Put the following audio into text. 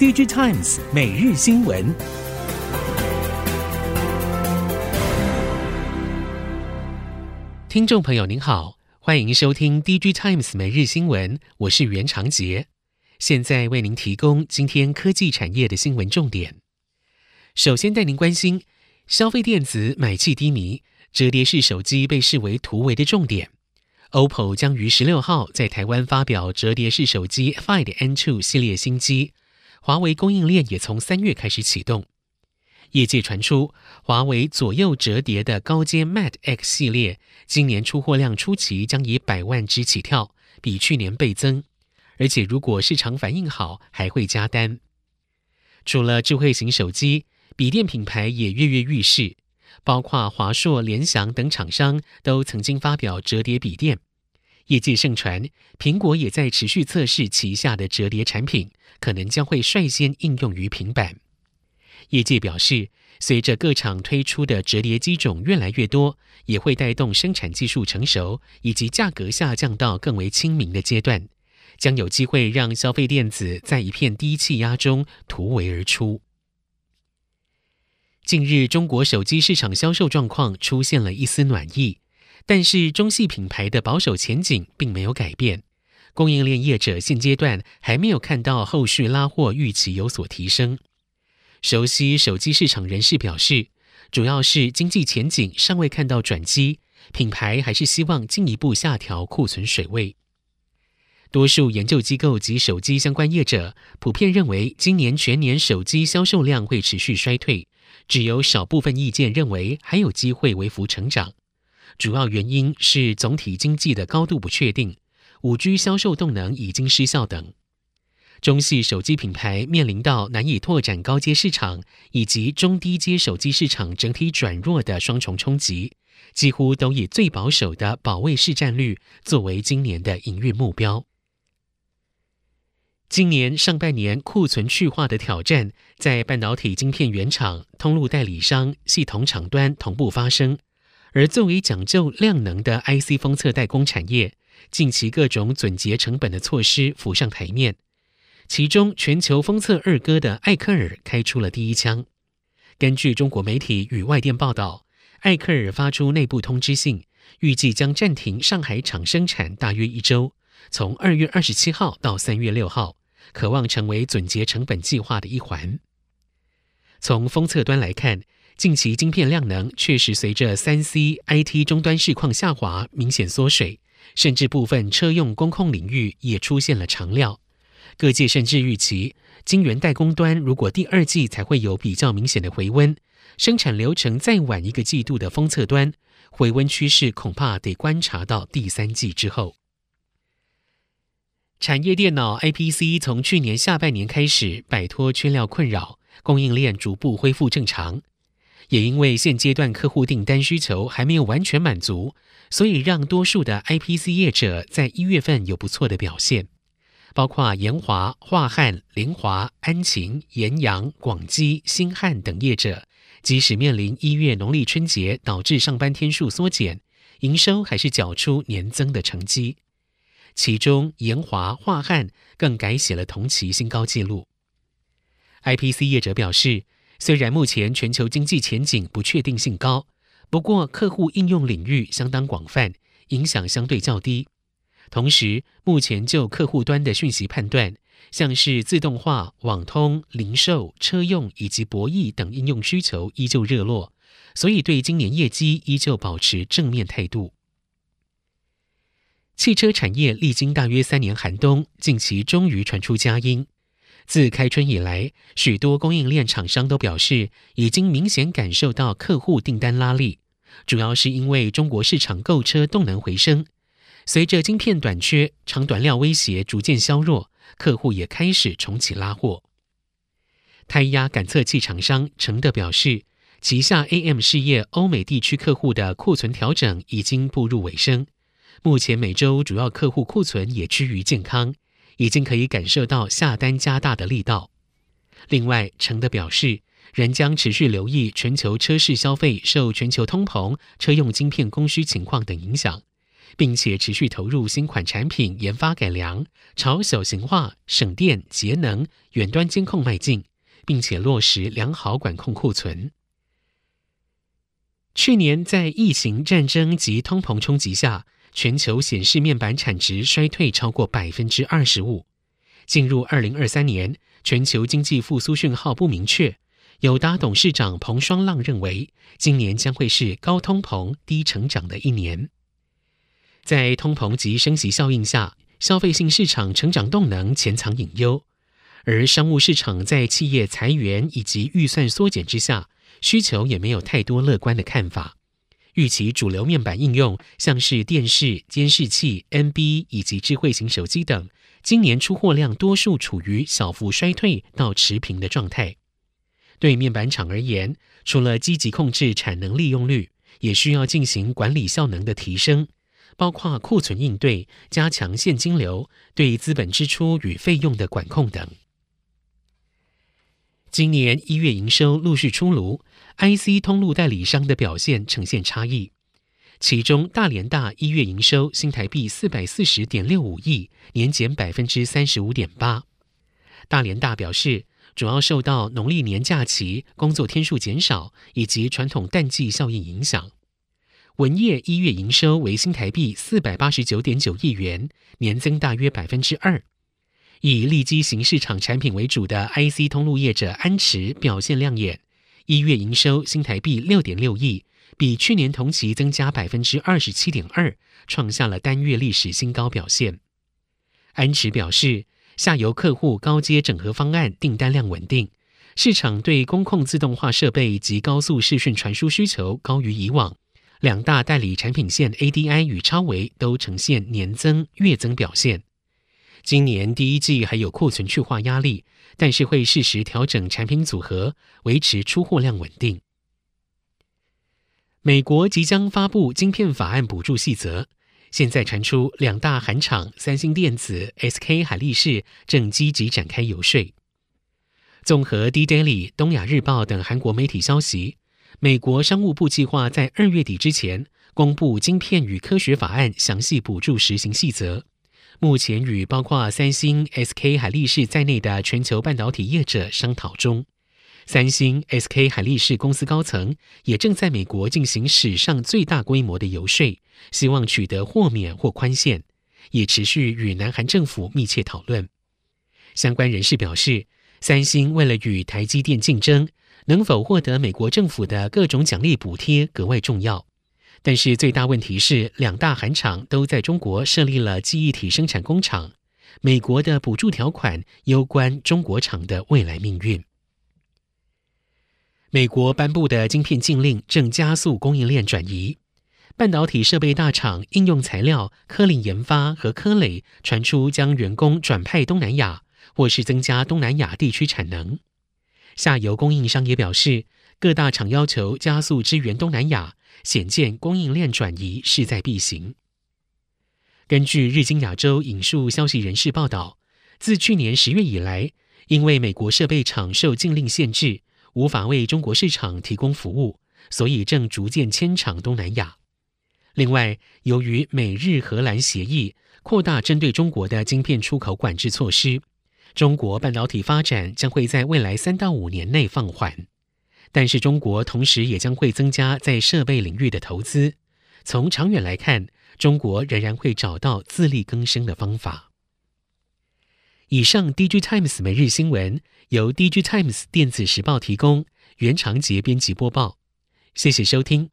DigiTimes 每日新闻，听众朋友您好，欢迎收听 DigiTimes 每日新闻，我是袁长杰，现在为您提供今天科技产业的新闻重点。首先带您关心，消费电子买气低迷，折叠式手机被视为突围的重点。OPPO 将于十六号在台湾发表折叠式手机 Find N2 系列新机，华为供应链也从三月开始启动。业界传出，华为左右折叠的高阶 Mate X 系列今年出货量初期将以百万只起跳，比去年倍增，而且如果市场反应好，还会加单。除了智慧型手机，笔电品牌也跃跃欲试，包括华硕、联想等厂商都曾经发表折叠笔电。业界盛传，苹果也在持续测试旗下的折叠产品，可能将会率先应用于平板。业界表示，随着各厂推出的折叠机种越来越多，也会带动生产技术成熟以及价格下降到更为亲民的阶段，将有机会让消费电子在一片低气压中突围而出。近日，中国手机市场销售状况出现了一丝暖意，但是中系品牌的保守前景并没有改变。供应链业者现阶段还没有看到后续拉货预期有所提升。熟悉手机市场人士表示，主要是经济前景尚未看到转机，品牌还是希望进一步下调库存水位。多数研究机构及手机相关业者普遍认为，今年全年手机销售量会持续衰退。只有少部分意见认为还有机会微幅成长，主要原因是总体经济的高度不确定、五 G 销售动能已经失效等。中系手机品牌面临到难以拓展高阶市场，以及中低阶手机市场整体转弱的双重冲击，几乎都以最保守的保卫市占率作为今年的营运目标。今年上半年库存去化的挑战，在半导体晶片原厂、通路代理商、系统厂端同步发生。而作为讲究量能的 IC 封测代工产业，近期各种撙节成本的措施浮上台面。其中，全球封测二哥的艾克尔开出了第一枪。根据中国媒体与外电报道，艾克尔发出内部通知信，预计将暂停上海厂生产大约一周，从二月二十七号到三月六号。渴望成为撙节成本计划的一环。从封测端来看，近期晶片量能确实随着三 C、IT 终端市况下滑明显缩水，甚至部分车用工控领域也出现了长料。各界甚至预期，晶圆代工端如果第二季才会有比较明显的回温，生产流程再晚一个季度的封测端回温趋势恐怕得观察到第三季之后。产业电脑 IPC 从去年下半年开始摆脱缺料困扰，供应链逐步恢复正常。也因为现阶段客户订单需求还没有完全满足，所以让多数的 IPC 业者在一月份有不错的表现，包括研华、樺汉、凌华、安晴、延阳、广基、新汉等业者，即使面临一月农历春节导致上班天数缩减，营收还是缴出年增的成绩。其中，研华、樺汉更改写了同期新高纪录。IPC 业者表示，虽然目前全球经济前景不确定性高，不过客户应用领域相当广泛，影响相对较低。同时，目前就客户端的讯息判断，像是自动化、网通、零售、车用以及博弈等应用需求依旧热络，所以对今年业绩依旧保持正面态度。汽车产业历经大约三年寒冬，近期终于传出佳音。自开春以来，许多供应链厂商都表示，已经明显感受到客户订单拉力，主要是因为中国市场购车动能回升。随着晶片短缺、长短料威胁逐渐削弱，客户也开始重启拉货。胎压感测器厂商承德表示，旗下 AM 事业欧美地区客户的库存调整已经步入尾声。目前每周主要客户库存也趋于健康，已经可以感受到下单加大的力道。另外，承德表示，仍将持续留意全球车市消费受全球通膨、车用晶片供需情况等影响，并且持续投入新款产品研发改良，朝小型化、省电、节能、远端监控迈进，并且落实良好管控库存。去年在疫情、战争及通膨冲击下，全球显示面板产值衰退超过百分之二十五。进入二零二三年，全球经济复苏讯号不明确。友达董事长彭双浪认为，今年将会是高通膨、低成长的一年。在通膨及升息效应下，消费性市场成长动能潜藏隐忧，而商务市场在企业裁员以及预算缩减之下，需求也没有太多乐观的看法。预期主流面板应用，像是电视、监视器、NB 以及智慧型手机等，今年出货量多数处于小幅衰退到持平的状态。对面板厂而言，除了积极控制产能利用率，也需要进行管理效能的提升，包括库存应对、加强现金流、对资本支出与费用的管控等。今年一月营收陆续出炉，IC 通路代理商的表现呈现差异。其中，大联大一月营收新台币四百四十点六五亿，年减百分之三十五点八。大联大表示，主要受到农历年假期工作天数减少以及传统淡季效应影响。文业一月营收为新台币四百八十九点九亿元，年增大约百分之二。以利基型市场产品为主的 IC 通路业者安驰表现亮眼，一月营收新台币六点六亿，比去年同期增加百分之二十七点二，创下了单月历史新高表现。安驰表示，下游客户高阶整合方案订单量稳定，市场对工控自动化设备及高速视讯传输需求高于以往，两大代理产品线 ADI 与超微都呈现年增、月增表现。今年第一季还有库存去化压力，但是会适时调整产品组合，维持出货量稳定。美国即将发布晶片法案补助细则，现在传出两大韩厂三星电子、SK 海力士正积极展开游说。综合 D-Daily、东亚日报等韩国媒体消息，美国商务部计划在二月底之前公布晶片与科学法案详细补助实行细则。目前与包括三星、SK 海力士在内的全球半导体业者商讨中。三星、SK 海力士公司高层也正在美国进行史上最大规模的游说，希望取得豁免或宽限，也持续与南韩政府密切讨论。相关人士表示，三星为了与台积电竞争，能否获得美国政府的各种奖励补贴格外重要。但是最大问题是，两大韩厂都在中国设立了记忆体生产工厂，美国的补助条款攸关中国厂的未来命运。美国颁布的晶片禁令正加速供应链转移，半导体设备大厂应用材料、科林研发和科磊传出将员工转派东南亚，或是增加东南亚地区产能。下游供应商也表示，各大厂要求加速支援东南亚。显见供应链转移势在必行。根据日经亚洲引述消息人士报道，自去年十月以来，因为美国设备厂受禁令限制，无法为中国市场提供服务，所以正逐渐迁厂东南亚。另外，由于美日荷兰协议扩大针对中国的晶片出口管制措施，中国半导体发展将会在未来三到五年内放缓。但是中国同时也将会增加在设备领域的投资。从长远来看，中国仍然会找到自力更生的方法。以上，DG Times 每日新闻由 DG Times 电子时报提供，原长杰编辑播报。谢谢收听。